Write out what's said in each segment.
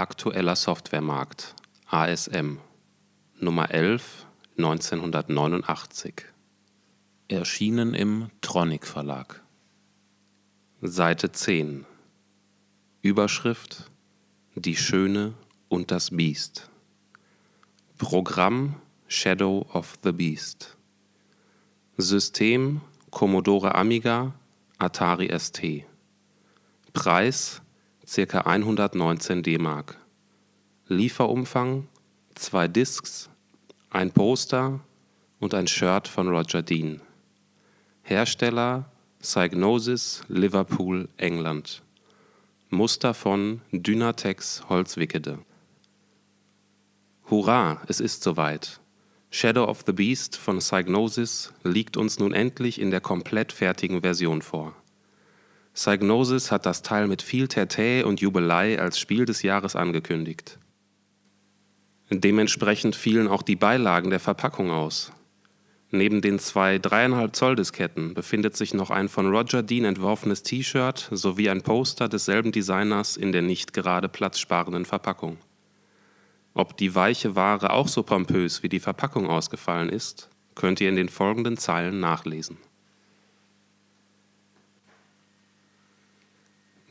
Aktueller Softwaremarkt ASM Nummer 11 1989 Erschienen im Tronic Verlag. Seite 10 Überschrift Die Schöne und das Biest. Programm Shadow of the Beast. System Commodore Amiga Atari ST Preis ca. 119 DM Lieferumfang zwei Discs, ein Poster und ein Shirt von Roger Dean Hersteller Psygnosis Liverpool England Muster von Dynatex Holzwickede Hurra, es ist soweit. Shadow of the Beast von Psygnosis liegt uns nun endlich in der komplett fertigen Version vor. Psygnosis hat das Teil mit viel Tertä und Jubelei als Spiel des Jahres angekündigt. Dementsprechend fielen auch die Beilagen der Verpackung aus. Neben den zwei 3,5 Zoll Disketten befindet sich noch ein von Roger Dean entworfenes T-Shirt sowie ein Poster desselben Designers in der nicht gerade platzsparenden Verpackung. Ob die weiche Ware auch so pompös wie die Verpackung ausgefallen ist, könnt ihr in den folgenden Zeilen nachlesen.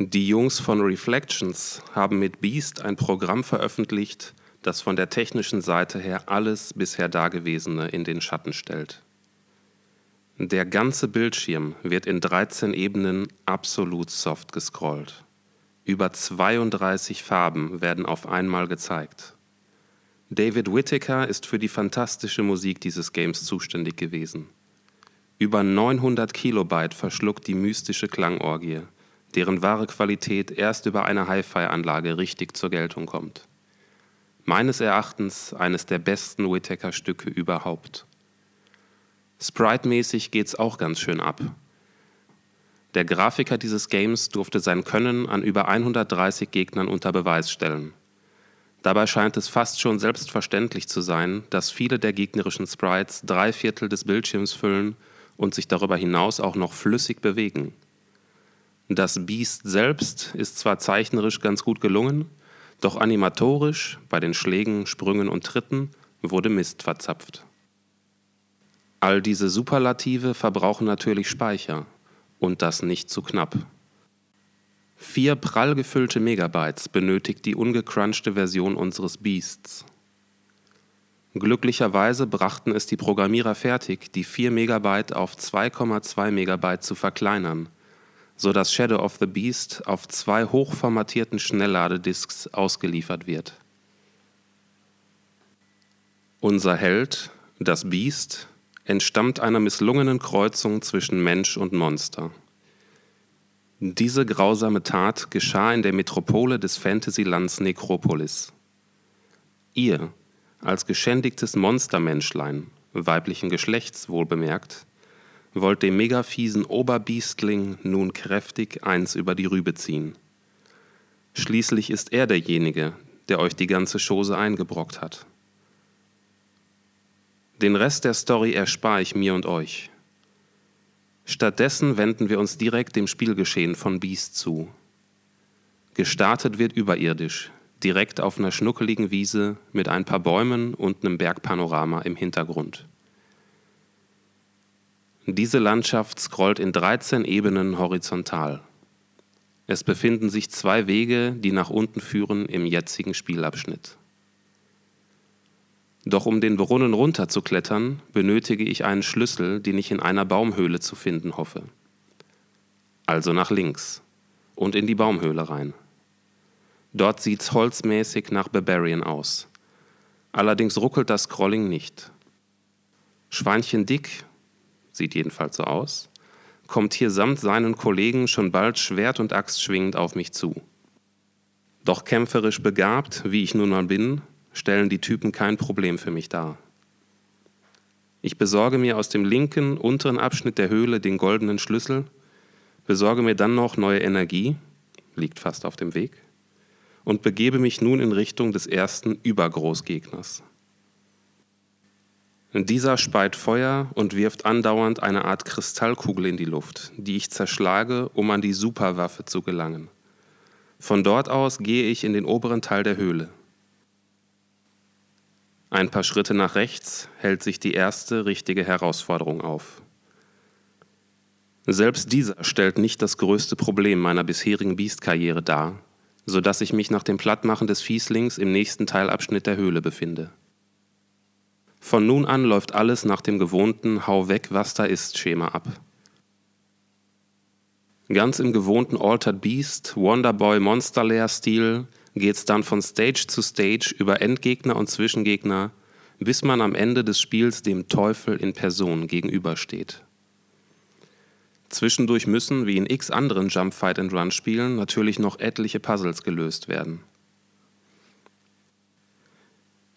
Die Jungs von Reflections haben mit Beast ein Programm veröffentlicht, das von der technischen Seite her alles bisher Dagewesene in den Schatten stellt. Der ganze Bildschirm wird in 13 Ebenen absolut soft gescrollt. Über 32 Farben werden auf einmal gezeigt. David Whittaker ist für die fantastische Musik dieses Games zuständig gewesen. Über 900 Kilobyte verschluckt die mystische Klangorgie, deren wahre Qualität erst über eine Hi-Fi-Anlage richtig zur Geltung kommt. Meines Erachtens eines der besten Whittaker-Stücke überhaupt. Sprite-mäßig geht's auch ganz schön ab. Der Grafiker dieses Games durfte sein Können an über 130 Gegnern unter Beweis stellen. Dabei scheint es fast schon selbstverständlich zu sein, dass viele der gegnerischen Sprites drei Viertel des Bildschirms füllen und sich darüber hinaus auch noch flüssig bewegen. Das Biest selbst ist zwar zeichnerisch ganz gut gelungen, doch animatorisch, bei den Schlägen, Sprüngen und Tritten, wurde Mist verzapft. All diese Superlative verbrauchen natürlich Speicher und das nicht zu knapp. Vier prall gefüllte Megabytes benötigt die ungecrunchte Version unseres Beasts. Glücklicherweise brachten es die Programmierer fertig, die 4 Megabyte auf 2,2 Megabyte zu verkleinern, so dass Shadow of the Beast auf zwei hochformatierten Schnellladedisks ausgeliefert wird. Unser Held, das Beast, entstammt einer misslungenen Kreuzung zwischen Mensch und Monster. Diese grausame Tat geschah in der Metropole des Fantasylands Nekropolis. Ihr, als geschändigtes Monstermenschlein, weiblichen Geschlechts wohlbemerkt, wollt dem megafiesen Oberbiestling nun kräftig eins über die Rübe ziehen. Schließlich ist er derjenige, der euch die ganze Chose eingebrockt hat. Den Rest der Story erspare ich mir und euch. Stattdessen wenden wir uns direkt dem Spielgeschehen von Beast zu. Gestartet wird überirdisch, direkt auf einer schnuckeligen Wiese mit ein paar Bäumen und einem Bergpanorama im Hintergrund. Diese Landschaft scrollt in 13 Ebenen horizontal. Es befinden sich zwei Wege, die nach unten führen im jetzigen Spielabschnitt. Doch um den Brunnen runterzuklettern, benötige ich einen Schlüssel, den ich in einer Baumhöhle zu finden hoffe. Also nach links und in die Baumhöhle rein. Dort sieht's holzmäßig nach Barbarian aus. Allerdings ruckelt das Scrolling nicht. Schweinchen Dick, sieht jedenfalls so aus, kommt hier samt seinen Kollegen schon bald Schwert und Axt schwingend auf mich zu. Doch kämpferisch begabt, wie ich nun mal bin, stellen die Typen kein Problem für mich dar. Ich besorge mir aus dem linken unteren Abschnitt der Höhle den goldenen Schlüssel, besorge mir dann noch neue Energie, liegt fast auf dem Weg, und begebe mich nun in Richtung des ersten Übergroßgegners. Dieser speit Feuer und wirft andauernd eine Art Kristallkugel in die Luft, die ich zerschlage, um an die Superwaffe zu gelangen. Von dort aus gehe ich in den oberen Teil der Höhle. Ein paar Schritte nach rechts hält sich die erste richtige Herausforderung auf. Selbst dieser stellt nicht das größte Problem meiner bisherigen Biestkarriere dar, so dass ich mich nach dem Plattmachen des Fieslings im nächsten Teilabschnitt der Höhle befinde. Von nun an läuft alles nach dem gewohnten Hau weg, was da ist Schema ab. Ganz im gewohnten Altered Beast, Wonderboy Monsterlair-Stil geht's dann von Stage zu Stage über Endgegner und Zwischengegner, bis man am Ende des Spiels dem Teufel in Person gegenübersteht. Zwischendurch müssen, wie in x anderen Jump Fight and Run Spielen, natürlich noch etliche Puzzles gelöst werden.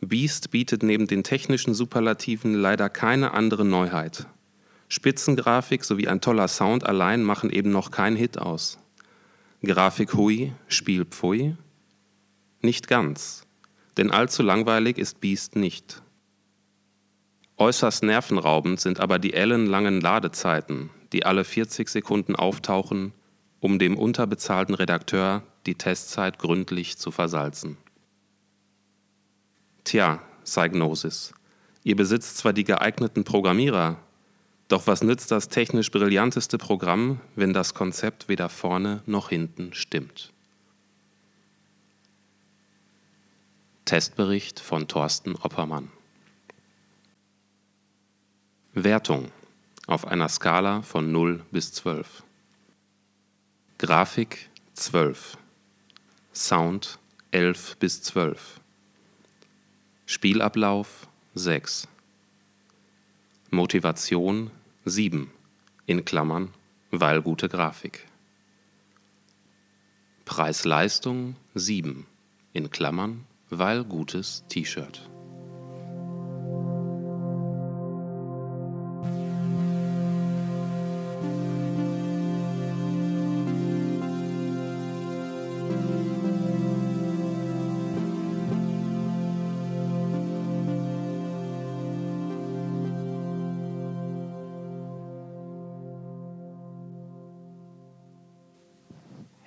Beast bietet neben den technischen Superlativen leider keine andere Neuheit. Spitzengrafik sowie ein toller Sound allein machen eben noch keinen Hit aus. Grafik hui, Spiel pfui? Nicht ganz, denn allzu langweilig ist Beast nicht. Äußerst nervenraubend sind aber die ellenlangen Ladezeiten, die alle 40 Sekunden auftauchen, um dem unterbezahlten Redakteur die Testzeit gründlich zu versalzen. Tja, Psygnosis, ihr besitzt zwar die geeigneten Programmierer, doch was nützt das technisch brillanteste Programm, wenn das Konzept weder vorne noch hinten stimmt? Testbericht von Thorsten Oppermann. Wertung auf einer Skala von 0 bis 12. Grafik 12. Sound 11 bis 12. Spielablauf 6. Motivation 7 in Klammern, weil gute Grafik. Preis-Leistung 7 in Klammern, weil gutes T-Shirt.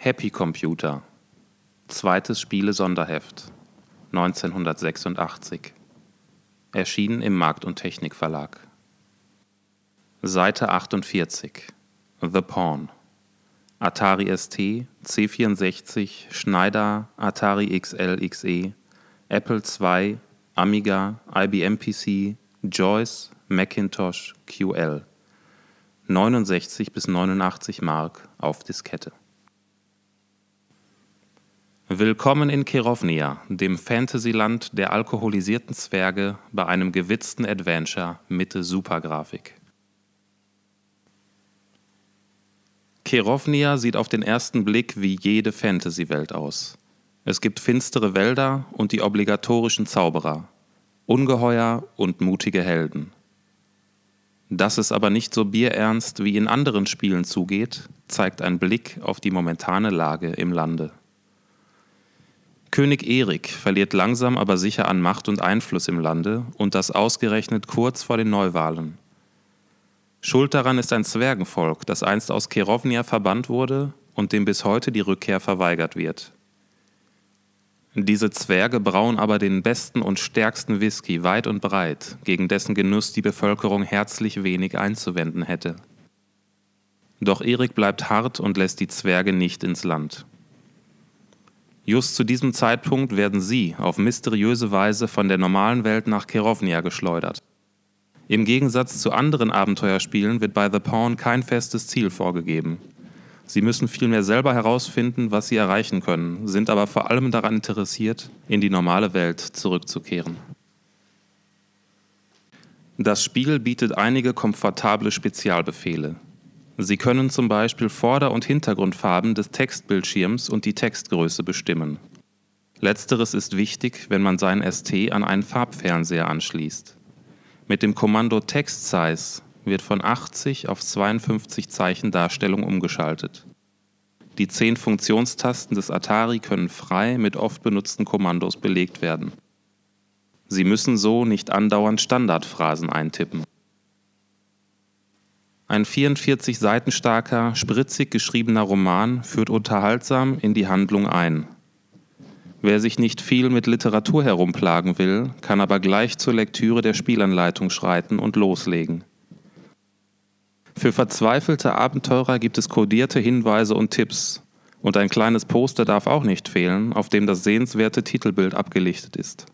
Happy Computer. Zweites Spiele-Sonderheft. 1986. Erschienen im Markt- und Technikverlag. Seite 48. The Pawn. Atari ST, C64, Schneider, Atari XL XE, Apple II, Amiga, IBM PC, Joyce, Macintosh, QL. 69 bis 89 Mark auf Diskette. Willkommen in Kerovnia, dem Fantasyland der alkoholisierten Zwerge bei einem gewitzten Adventure mit Supergrafik. Kerovnia sieht auf den ersten Blick wie jede Fantasy-Welt aus. Es gibt finstere Wälder und die obligatorischen Zauberer, Ungeheuer und mutige Helden. Dass es aber nicht so bierernst wie in anderen Spielen zugeht, zeigt ein Blick auf die momentane Lage im Lande. König Erik verliert langsam aber sicher an Macht und Einfluss im Lande und das ausgerechnet kurz vor den Neuwahlen. Schuld daran ist ein Zwergenvolk, das einst aus Kerovnia verbannt wurde und dem bis heute die Rückkehr verweigert wird. Diese Zwerge brauen aber den besten und stärksten Whisky weit und breit, gegen dessen Genuss die Bevölkerung herzlich wenig einzuwenden hätte. Doch Erik bleibt hart und lässt die Zwerge nicht ins Land. Just zu diesem Zeitpunkt werden sie auf mysteriöse Weise von der normalen Welt nach Kerovnia geschleudert. Im Gegensatz zu anderen Abenteuerspielen wird bei The Pawn kein festes Ziel vorgegeben. Sie müssen vielmehr selber herausfinden, was sie erreichen können, sind aber vor allem daran interessiert, in die normale Welt zurückzukehren. Das Spiel bietet einige komfortable Spezialbefehle, Sie können zum Beispiel Vorder- und Hintergrundfarben des Textbildschirms und die Textgröße bestimmen. Letzteres ist wichtig, wenn man seinen ST an einen Farbfernseher anschließt. Mit dem Kommando Text Size wird von 80 auf 52 Zeichen Darstellung umgeschaltet. Die zehn Funktionstasten des Atari können frei mit oft benutzten Kommandos belegt werden. Sie müssen so nicht andauernd Standardphrasen eintippen. Ein 44 Seiten starker, spritzig geschriebener Roman führt unterhaltsam in die Handlung ein. Wer sich nicht viel mit Literatur herumplagen will, kann aber gleich zur Lektüre der Spielanleitung schreiten und loslegen. Für verzweifelte Abenteurer gibt es kodierte Hinweise und Tipps, und ein kleines Poster darf auch nicht fehlen, auf dem das sehenswerte Titelbild abgelichtet ist.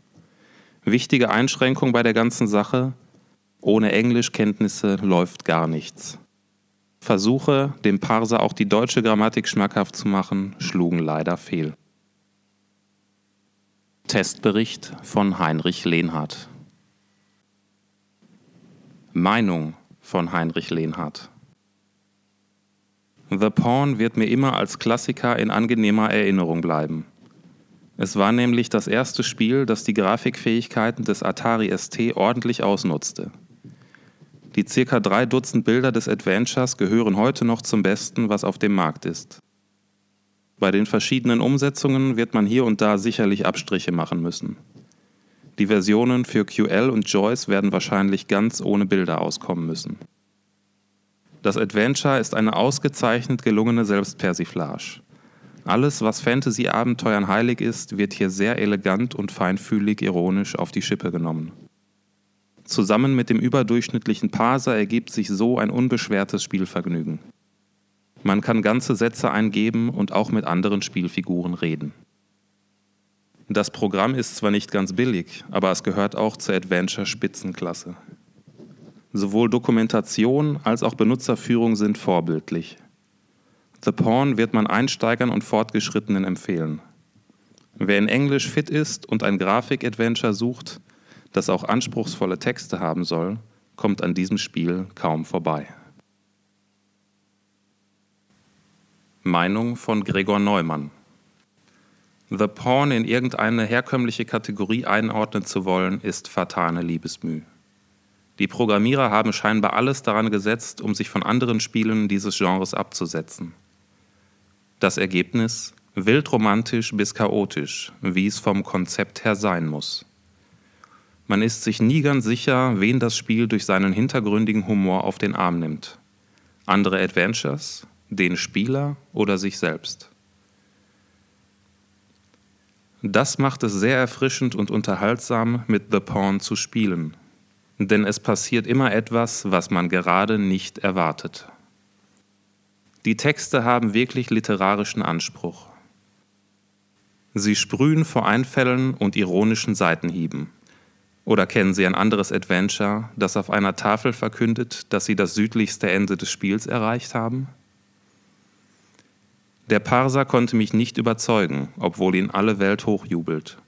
Wichtige Einschränkung bei der ganzen Sache, ohne Englischkenntnisse läuft gar nichts. Versuche, dem Parser auch die deutsche Grammatik schmackhaft zu machen, schlugen leider fehl. Testbericht von Heinrich Lehnhardt Meinung von Heinrich Lehnhardt The Pawn wird mir immer als Klassiker in angenehmer Erinnerung bleiben. Es war nämlich das erste Spiel, das die Grafikfähigkeiten des Atari ST ordentlich ausnutzte. Die circa drei Dutzend Bilder des Adventures gehören heute noch zum Besten, was auf dem Markt ist. Bei den verschiedenen Umsetzungen wird man hier und da sicherlich Abstriche machen müssen. Die Versionen für QL und Joyce werden wahrscheinlich ganz ohne Bilder auskommen müssen. Das Adventure ist eine ausgezeichnet gelungene Selbstpersiflage. Alles, was Fantasy-Abenteuern heilig ist, wird hier sehr elegant und feinfühlig ironisch auf die Schippe genommen. Zusammen mit dem überdurchschnittlichen Parser ergibt sich so ein unbeschwertes Spielvergnügen. Man kann ganze Sätze eingeben und auch mit anderen Spielfiguren reden. Das Programm ist zwar nicht ganz billig, aber es gehört auch zur Adventure Spitzenklasse. Sowohl Dokumentation als auch Benutzerführung sind vorbildlich. The Pawn wird man Einsteigern und Fortgeschrittenen empfehlen. Wer in Englisch fit ist und ein Grafik-Adventure sucht, das auch anspruchsvolle Texte haben soll, kommt an diesem Spiel kaum vorbei. Meinung von Gregor Neumann The Pawn in irgendeine herkömmliche Kategorie einordnen zu wollen, ist fatale Liebesmüh. Die Programmierer haben scheinbar alles daran gesetzt, um sich von anderen Spielen dieses Genres abzusetzen. Das Ergebnis wild romantisch bis chaotisch, wie es vom Konzept her sein muss. Man ist sich nie ganz sicher, wen das Spiel durch seinen hintergründigen Humor auf den Arm nimmt. Andere Adventures, den Spieler oder sich selbst. Das macht es sehr erfrischend und unterhaltsam, mit The Pawn zu spielen, denn es passiert immer etwas, was man gerade nicht erwartet. Die Texte haben wirklich literarischen Anspruch. Sie sprühen vor Einfällen und ironischen Seitenhieben. Oder kennen Sie ein anderes Adventure, das auf einer Tafel verkündet, dass Sie das südlichste Ende des Spiels erreicht haben? Der Parser konnte mich nicht überzeugen, obwohl ihn alle Welt hochjubelt.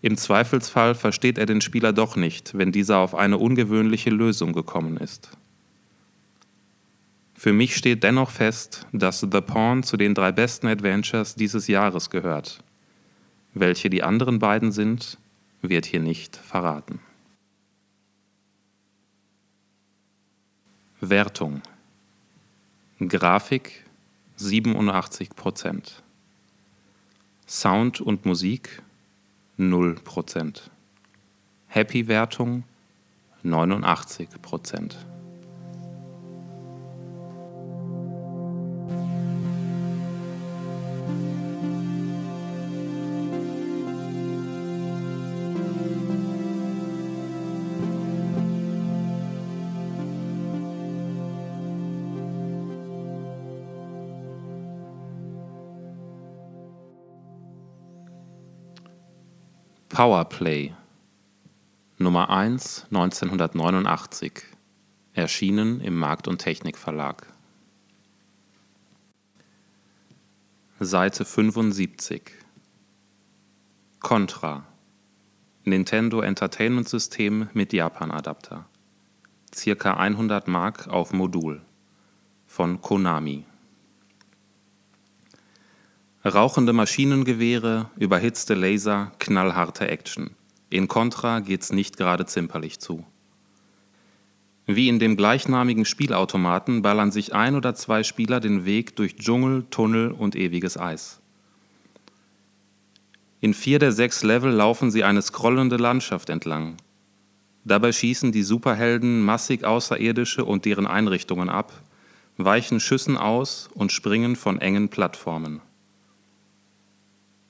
Im Zweifelsfall versteht er den Spieler doch nicht, wenn dieser auf eine ungewöhnliche Lösung gekommen ist. Für mich steht dennoch fest, dass The Pawn zu den drei besten Adventures dieses Jahres gehört. Welche die anderen beiden sind, wird hier nicht verraten. Wertung. Grafik 87% Sound und Musik 0% Happy-Wertung 89 Powerplay Nummer 1 1989 Erschienen im Markt und Technik Verlag Seite 75 Contra Nintendo Entertainment System mit Japan-Adapter. Circa 100 Mark auf Modul von Konami Rauchende Maschinengewehre, überhitzte Laser, knallharte Action. In Contra geht's nicht gerade zimperlich zu. Wie in dem gleichnamigen Spielautomaten ballern sich ein oder zwei Spieler den Weg durch Dschungel, Tunnel und ewiges Eis. In vier der sechs Level laufen sie eine scrollende Landschaft entlang. Dabei schießen die Superhelden massig Außerirdische und deren Einrichtungen ab, weichen Schüssen aus und springen von engen Plattformen.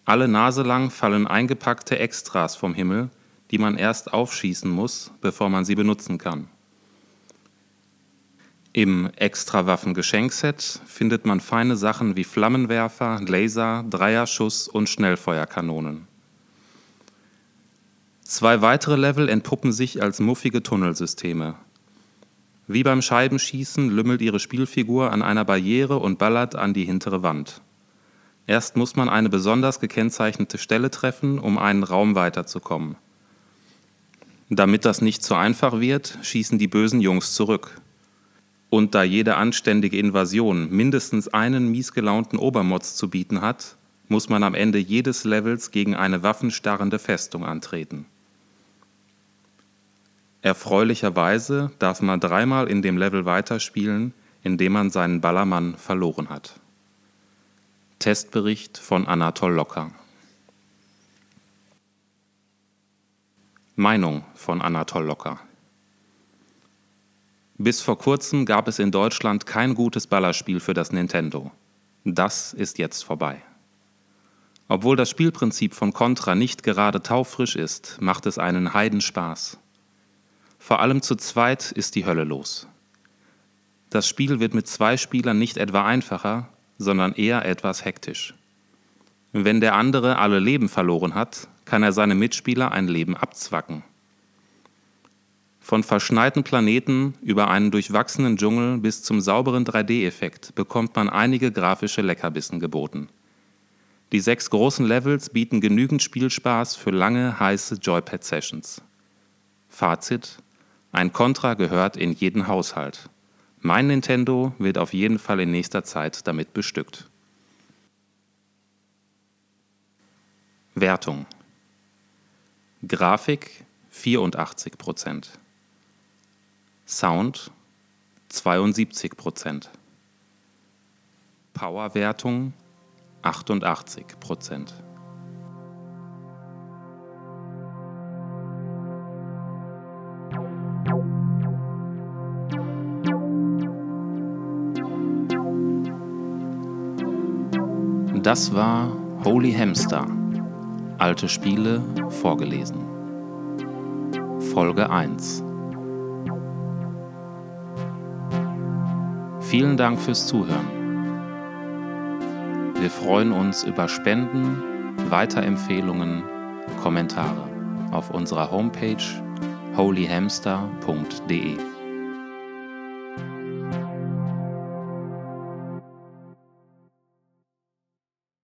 Alle Nase lang fallen eingepackte Extras vom Himmel, die man erst aufschießen muss, bevor man sie benutzen kann. Im Extrawaffen-Geschenkset findet man feine Sachen wie Flammenwerfer, Laser, Dreierschuss und Schnellfeuerkanonen. Zwei weitere Level entpuppen sich als muffige Tunnelsysteme. Wie beim Scheibenschießen lümmelt ihre Spielfigur an einer Barriere und ballert an die hintere Wand. Erst muss man eine besonders gekennzeichnete Stelle treffen, um einen Raum weiterzukommen. Damit das nicht zu einfach wird, schießen die bösen Jungs zurück. Und da jede anständige Invasion mindestens einen miesgelaunten Obermotz zu bieten hat, muss man am Ende jedes Levels gegen eine waffenstarrende Festung antreten. Erfreulicherweise darf man dreimal in dem Level weiterspielen, indem man seinen Ballermann verloren hat. Testbericht von Anatol Locker. Meinung von Anatol Locker. Bis vor kurzem gab es in Deutschland kein gutes Ballerspiel für das Nintendo. Das ist jetzt vorbei. Obwohl das Spielprinzip von Contra nicht gerade taufrisch ist, macht es einen Heidenspaß. Vor allem zu zweit ist die Hölle los. Das Spiel wird mit zwei Spielern nicht etwa einfacher, sondern eher etwas hektisch. Wenn der andere alle Leben verloren hat, kann er seine Mitspieler ein Leben abzwacken. Von verschneiten Planeten über einen durchwachsenen Dschungel bis zum sauberen 3D-Effekt bekommt man einige grafische Leckerbissen geboten. Die sechs großen Levels bieten genügend Spielspaß für lange, heiße Joypad-Sessions. Fazit: Ein Contra gehört in jeden Haushalt. Mein Nintendo wird auf jeden Fall in nächster Zeit damit bestückt. Wertung Grafik 84%. Sound 72%. Powerwertung 88%. Das war Holy Hamster. Alte Spiele vorgelesen. Folge 1 Vielen Dank fürs Zuhören. Wir freuen uns über Spenden, Weiterempfehlungen, Kommentare auf unserer Homepage holyhamster.de.